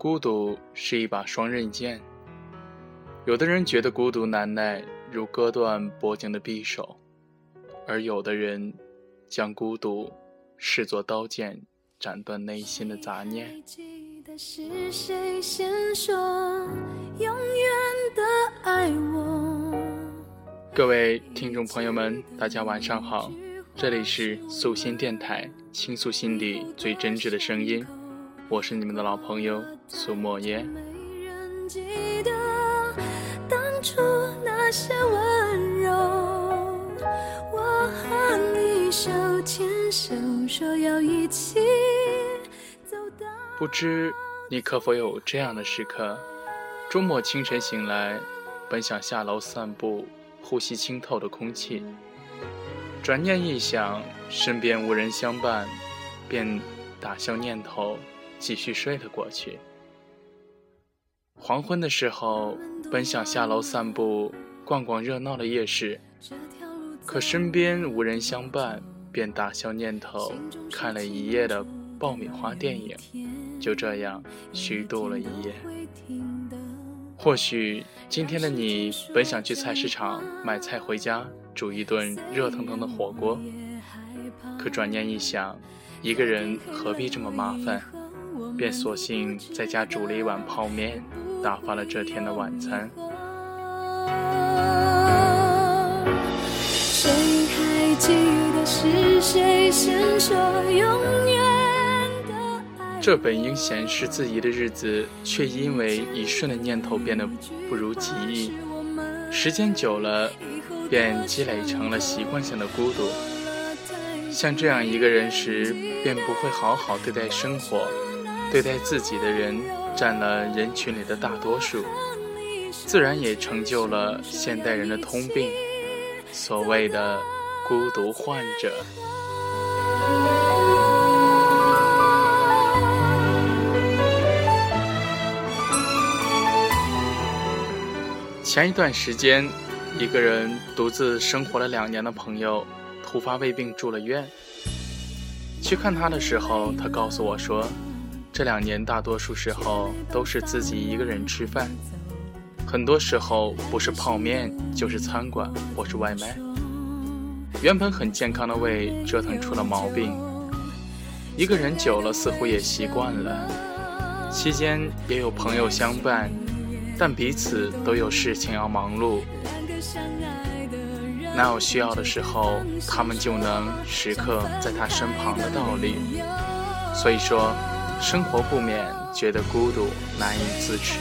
孤独是一把双刃剑。有的人觉得孤独难耐，如割断脖颈的匕首；而有的人将孤独视作刀剑，斩断内心的杂念。是谁先说永远的爱我各位听众朋友们，大家晚上好，这里是素心电台，倾诉心底最真挚的声音。我是你们的老朋友苏莫言。不知你可否有这样的时刻？周末清晨醒来，本想下楼散步，呼吸清透的空气，转念一想，身边无人相伴，便打消念头。继续睡了过去。黄昏的时候，本想下楼散步，逛逛热闹的夜市，可身边无人相伴，便打消念头，看了一夜的爆米花电影，就这样虚度了一夜。或许今天的你本想去菜市场买菜回家煮一顿热腾腾的火锅，可转念一想，一个人何必这么麻烦？便索性在家煮了一碗泡面，打发了这天的晚餐。这本应显示自己的日子，却因为一瞬的念头变得不如己意。时间久了，便积累成了习惯性的孤独。像这样一个人时，便不会好好对待生活。对待自己的人占了人群里的大多数，自然也成就了现代人的通病，所谓的孤独患者。前一段时间，一个人独自生活了两年的朋友突发胃病住了院，去看他的时候，他告诉我说。这两年，大多数时候都是自己一个人吃饭，很多时候不是泡面就是餐馆或是外卖。原本很健康的胃折腾出了毛病，一个人久了似乎也习惯了。期间也有朋友相伴，但彼此都有事情要忙碌，哪有需要的时候他们就能时刻在他身旁的道理。所以说。生活不免觉得孤独，难以自持。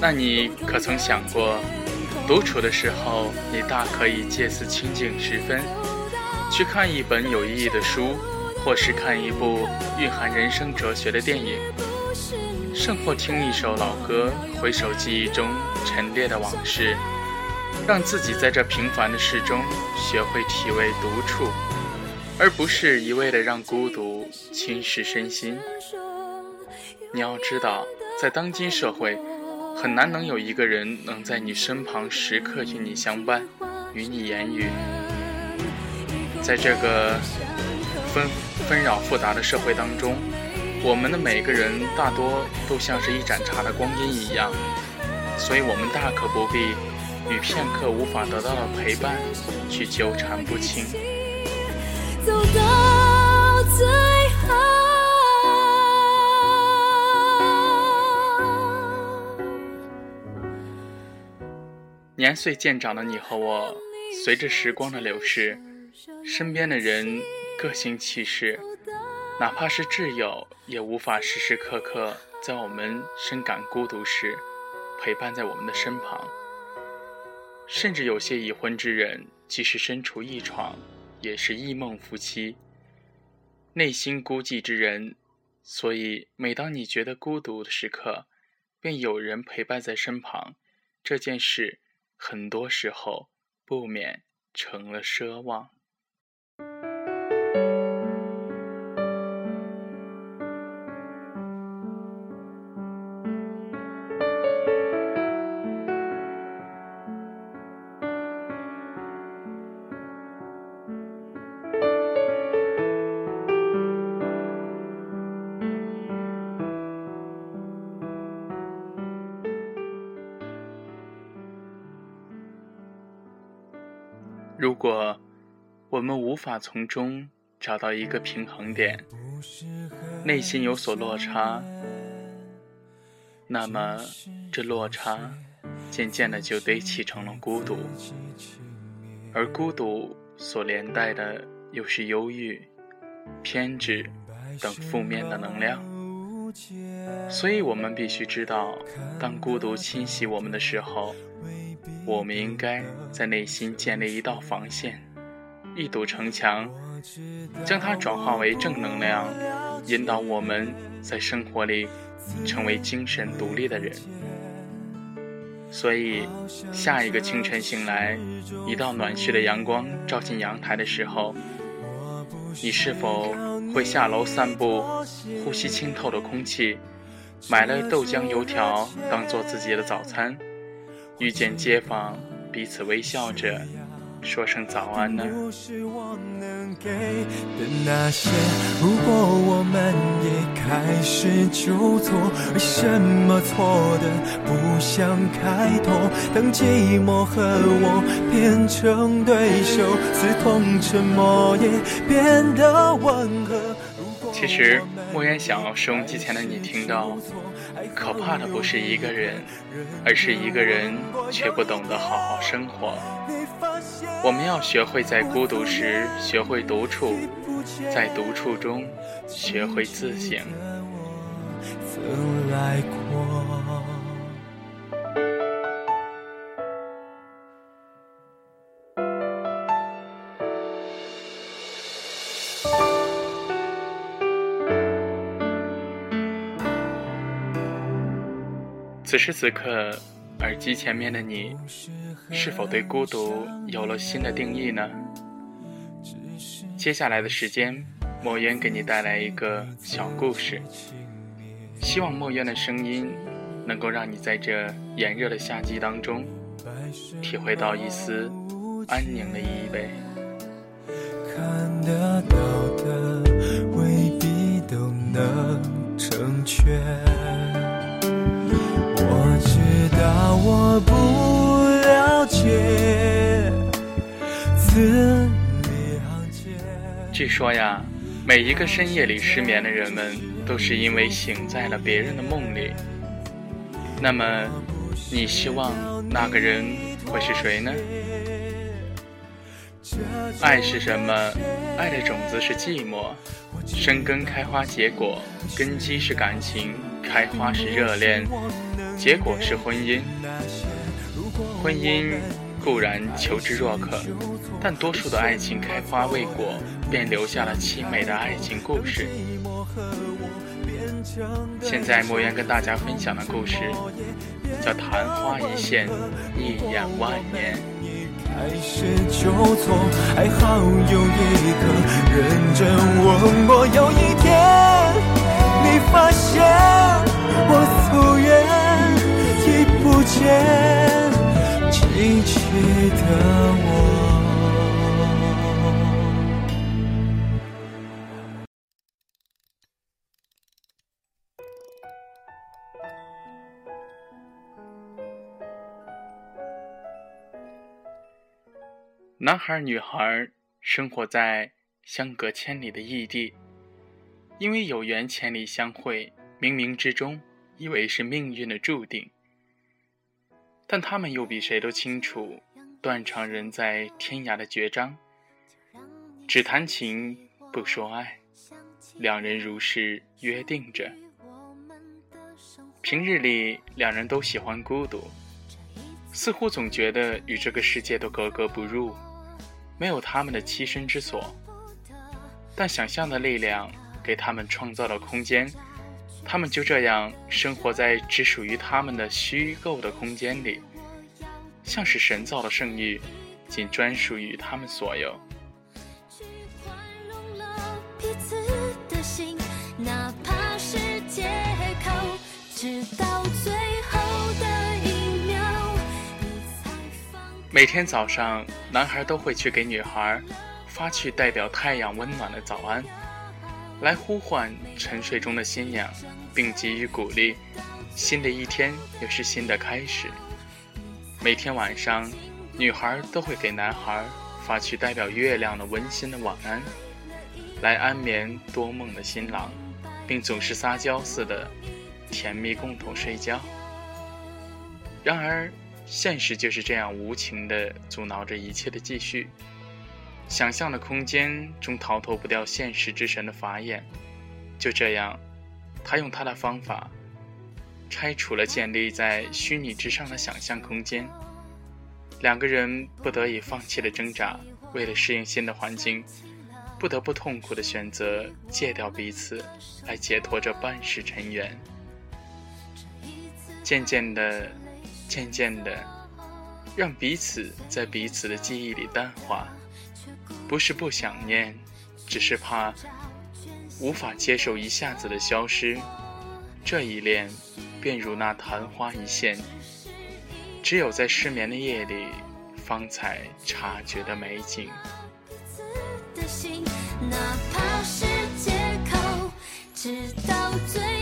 那你可曾想过，独处的时候，你大可以借此清静时分，去看一本有意义的书，或是看一部蕴含人生哲学的电影。胜或听一首老歌，回首记忆中陈列的往事，让自己在这平凡的世中学会体味独处，而不是一味的让孤独侵蚀身心。你要知道，在当今社会，很难能有一个人能在你身旁时刻与你相伴，与你言语。在这个纷纷扰复杂的社会当中。我们的每个人大多都像是一盏茶的光阴一样，所以我们大可不必与片刻无法得到的陪伴去纠缠不清。走到最后，年岁渐长的你和我，随着时光的流逝，身边的人各行其事。哪怕是挚友，也无法时时刻刻在我们深感孤独时陪伴在我们的身旁。甚至有些已婚之人，即使身处一床，也是异梦夫妻。内心孤寂之人，所以每当你觉得孤独的时刻，便有人陪伴在身旁。这件事，很多时候不免成了奢望。如果我们无法从中找到一个平衡点，内心有所落差，那么这落差渐渐的就堆砌成了孤独，而孤独所连带的又是忧郁、偏执等负面的能量。所以，我们必须知道，当孤独侵袭我们的时候，我们应该在内心建立一道防线，一堵城墙，将它转化为正能量，引导我们在生活里成为精神独立的人。所以，下一个清晨醒来，一道暖煦的阳光照进阳台的时候，你是否？会下楼散步，呼吸清透的空气，买了豆浆油条当做自己的早餐，遇见街坊，彼此微笑着。说声早安呢。我是我能给的那些如果我们也开始就错，为什么错的不想开拓？当寂寞和我变成对手，刺痛沉默也变得温和。其实，莫言想要收音机前的你听到，可怕的不是一个人，而是一个人却不懂得好好生活。我们要学会在孤独时学会独处，在独处中学会自省。此时此刻，耳机前面的你。是否对孤独有了新的定义呢？接下来的时间，墨渊给你带来一个小故事，希望墨渊的声音能够让你在这炎热的夏季当中，体会到一丝安宁的意味。看得到的未必都能成全，据说呀，每一个深夜里失眠的人们，都是因为醒在了别人的梦里。那么，你希望那个人会是谁呢？爱是什么？爱的种子是寂寞，生根开花结果，根基是感情，开花是热恋，结果是婚姻。婚姻固然求之若渴，但多数的爱情开花未果，便留下了凄美的爱情故事。现在莫言跟大家分享的故事叫《昙花一现，一眼万年》。开始就错，还好有一个认真问我，有一天你发现我走远，已不见。的我。男孩女孩生活在相隔千里的异地，因为有缘千里相会，冥冥之中以为是命运的注定。但他们又比谁都清楚，断肠人在天涯的绝章。只谈情不说爱，两人如是约定着。平日里，两人都喜欢孤独，似乎总觉得与这个世界都格格不入，没有他们的栖身之所。但想象的力量给他们创造了空间。他们就这样生活在只属于他们的虚构的空间里，像是神造的圣域，仅专属于他们所有。每天早上，男孩都会去给女孩发去代表太阳温暖的早安。来呼唤沉睡中的新娘，并给予鼓励。新的一天又是新的开始。每天晚上，女孩都会给男孩发去代表月亮的温馨的晚安，来安眠多梦的新郎，并总是撒娇似的甜蜜共同睡觉。然而，现实就是这样无情地阻挠着一切的继续。想象的空间终逃脱不掉现实之神的法眼。就这样，他用他的方法拆除了建立在虚拟之上的想象空间。两个人不得已放弃了挣扎，为了适应新的环境，不得不痛苦的选择戒掉彼此，来解脱这半世尘缘。渐渐的，渐渐的，让彼此在彼此的记忆里淡化。不是不想念，只是怕无法接受一下子的消失。这一恋，便如那昙花一现，只有在失眠的夜里，方才察觉的美景。哪怕是借口，直到最。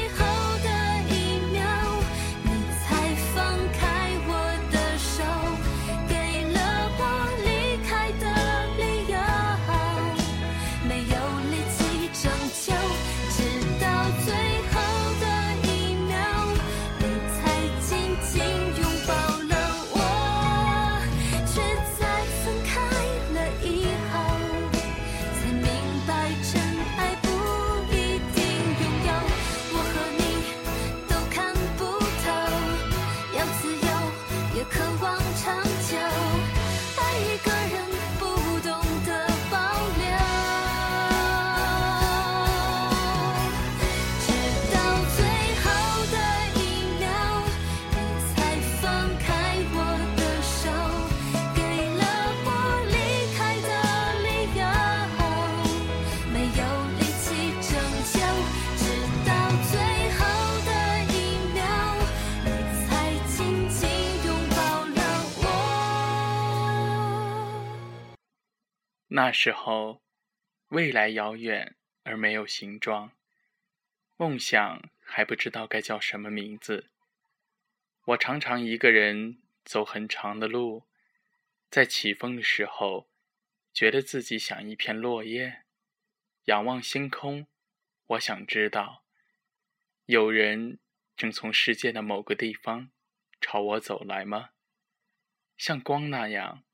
那时候，未来遥远而没有形状，梦想还不知道该叫什么名字。我常常一个人走很长的路，在起风的时候，觉得自己像一片落叶。仰望星空，我想知道，有人正从世界的某个地方朝我走来吗？像光那样，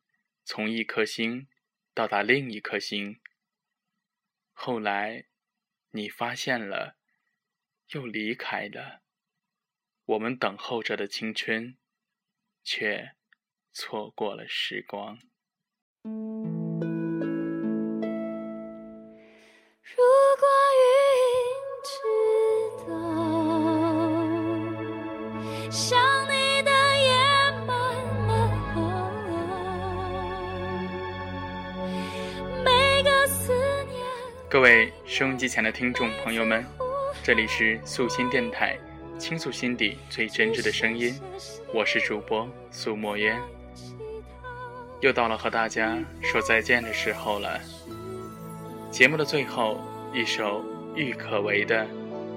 从一颗星。到达另一颗星。后来，你发现了，又离开了。我们等候着的青春，却错过了时光。如果云知道各位收音机前的听众朋友们，这里是素心电台，倾诉心底最真挚的声音，我是主播苏墨渊。又到了和大家说再见的时候了。节目的最后一首郁可唯的《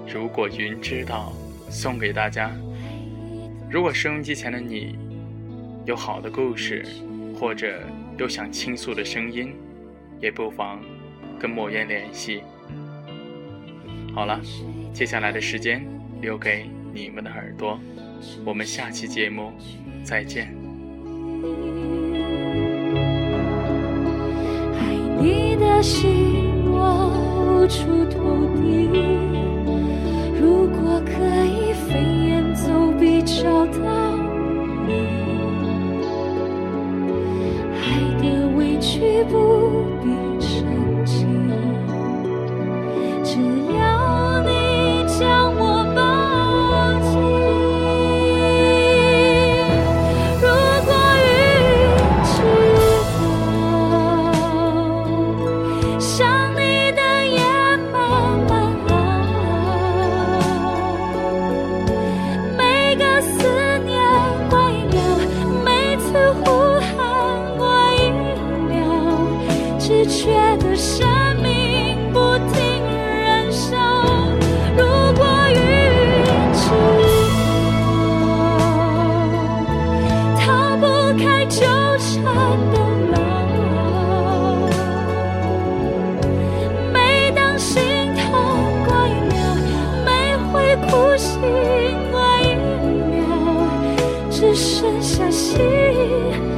如果云知道》送给大家。如果收音机前的你有好的故事，或者有想倾诉的声音，也不妨。跟莫言联系。好了，接下来的时间留给你们的耳朵，我们下期节目再见。爱你的心我无处投递，如果可以飞檐走壁找到只剩下心。